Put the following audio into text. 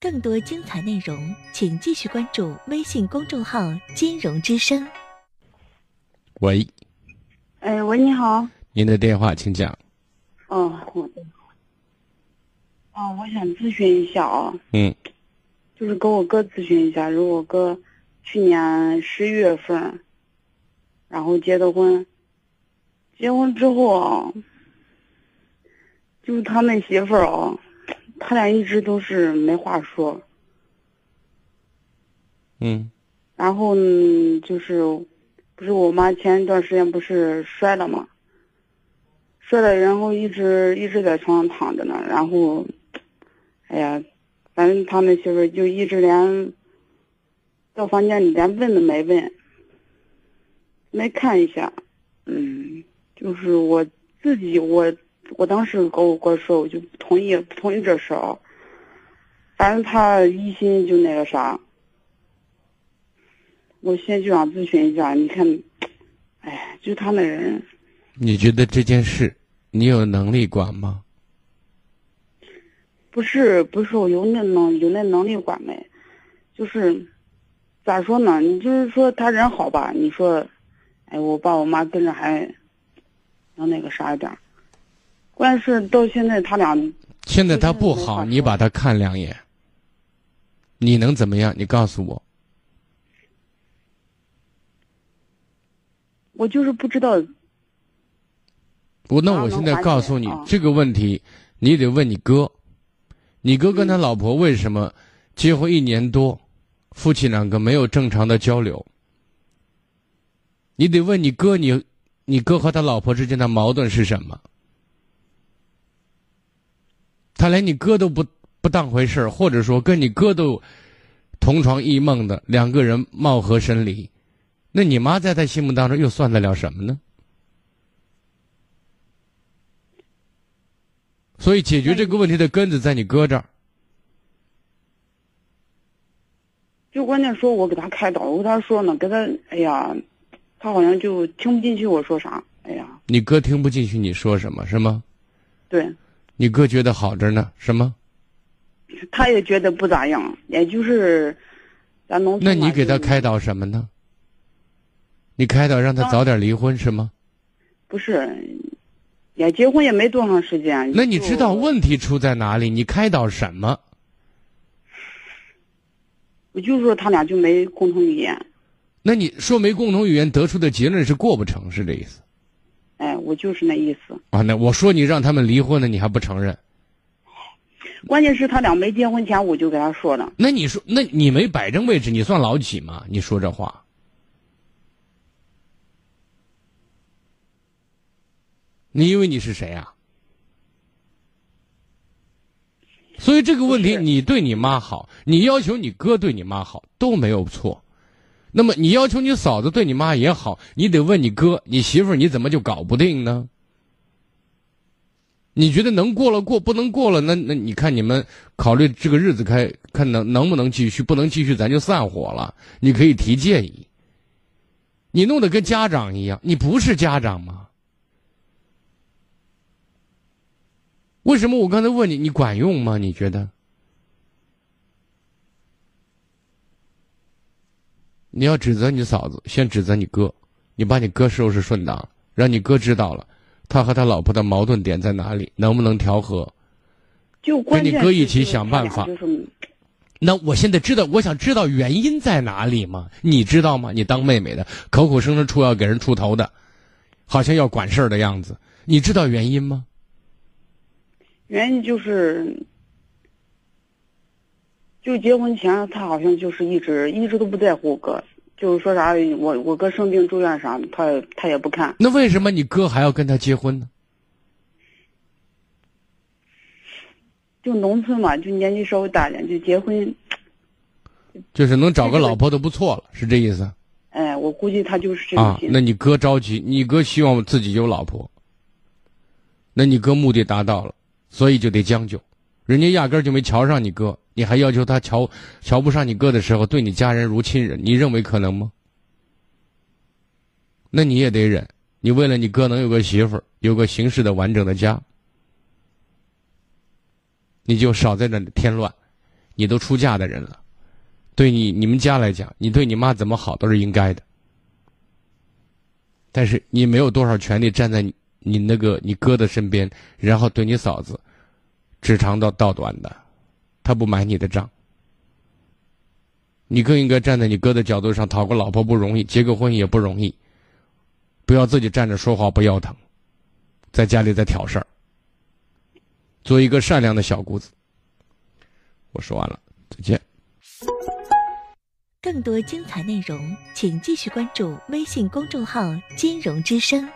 更多精彩内容，请继续关注微信公众号“金融之声”。喂，哎，喂，你好。您的电话请讲。哦，我的。哦，我想咨询一下啊。嗯。就是跟我哥咨询一下，如果我哥去年十一月份，然后结的婚，结婚之后啊，就是他那媳妇儿啊，他俩一直都是没话说。嗯。然后呢，就是，不是我妈前一段时间不是摔了吗？摔了，然后一直一直在床上躺着呢，然后，哎呀。反正他们媳妇就一直连到房间里连问都没问，没看一下，嗯，就是我自己，我我当时跟我哥说，我就不同意，不同意这事儿。反正他一心就那个啥，我现在就想咨询一下，你看，哎，就他那人，你觉得这件事你有能力管吗？不是不是我有那能有那能力管没，就是，咋说呢？你就是说他人好吧？你说，哎，我爸我妈跟着还，能那个啥一点。关键是到现在他俩。现在他不好，你把他看两眼。你能怎么样？你告诉我。我就是不知道。我那我现在告诉你这个问题，你得问你哥。你哥跟他老婆为什么结婚一年多，夫妻两个没有正常的交流？你得问你哥，你你哥和他老婆之间的矛盾是什么？他连你哥都不不当回事儿，或者说跟你哥都同床异梦的两个人貌合神离，那你妈在他心目当中又算得了什么呢？所以，解决这个问题的根子在你哥这儿。就关键说，我给他开导，我跟他说呢，跟他，哎呀，他好像就听不进去我说啥，哎呀。你哥听不进去你说什么是吗？对。你哥觉得好着呢，什么？他也觉得不咋样，也就是咱农村。那你给他开导什么呢？你开导让他早点离婚是吗？不是。也结婚也没多长时间，那你知道问题出在哪里？你开导什么？我就说他俩就没共同语言。那你说没共同语言得出的结论是过不成，是这意思？哎，我就是那意思。啊，那我说你让他们离婚了，你还不承认？关键是他俩没结婚前我就给他说了。那你说，那你没摆正位置，你算老几吗？你说这话？你以为你是谁啊？所以这个问题，你对你妈好，你要求你哥对你妈好都没有错。那么你要求你嫂子对你妈也好，你得问你哥，你媳妇儿你怎么就搞不定呢？你觉得能过了过，不能过了，那那你看你们考虑这个日子开看能能不能继续，不能继续咱就散伙了。你可以提建议。你弄得跟家长一样，你不是家长吗？为什么我刚才问你，你管用吗？你觉得？你要指责你嫂子，先指责你哥，你把你哥收拾顺当，让你哥知道了他和他老婆的矛盾点在哪里，能不能调和？就跟你哥一起想办法。那我现在知道，我想知道原因在哪里吗？你知道吗？你当妹妹的，口口声声出要给人出头的，好像要管事儿的样子，你知道原因吗？原因就是，就结婚前他好像就是一直一直都不在乎我哥，就是说啥我我哥生病住院啥的，他他也不看。那为什么你哥还要跟他结婚呢？就农村嘛，就年纪稍微大点就结婚，就是能找个老婆都不错了，是这意思？哎，我估计他就是这个心。啊，那你哥着急，你哥希望自己有老婆，那你哥目的达到了。所以就得将就，人家压根儿就没瞧上你哥，你还要求他瞧瞧不上你哥的时候，对你家人如亲人，你认为可能吗？那你也得忍，你为了你哥能有个媳妇儿，有个形式的完整的家，你就少在那里添乱。你都出嫁的人了，对你你们家来讲，你对你妈怎么好都是应该的。但是你没有多少权利站在你你那个你哥的身边，然后对你嫂子指长道道短的，他不买你的账。你更应该站在你哥的角度上，讨个老婆不容易，结个婚也不容易，不要自己站着说话不腰疼，在家里在挑事儿，做一个善良的小姑子。我说完了，再见。更多精彩内容，请继续关注微信公众号“金融之声”。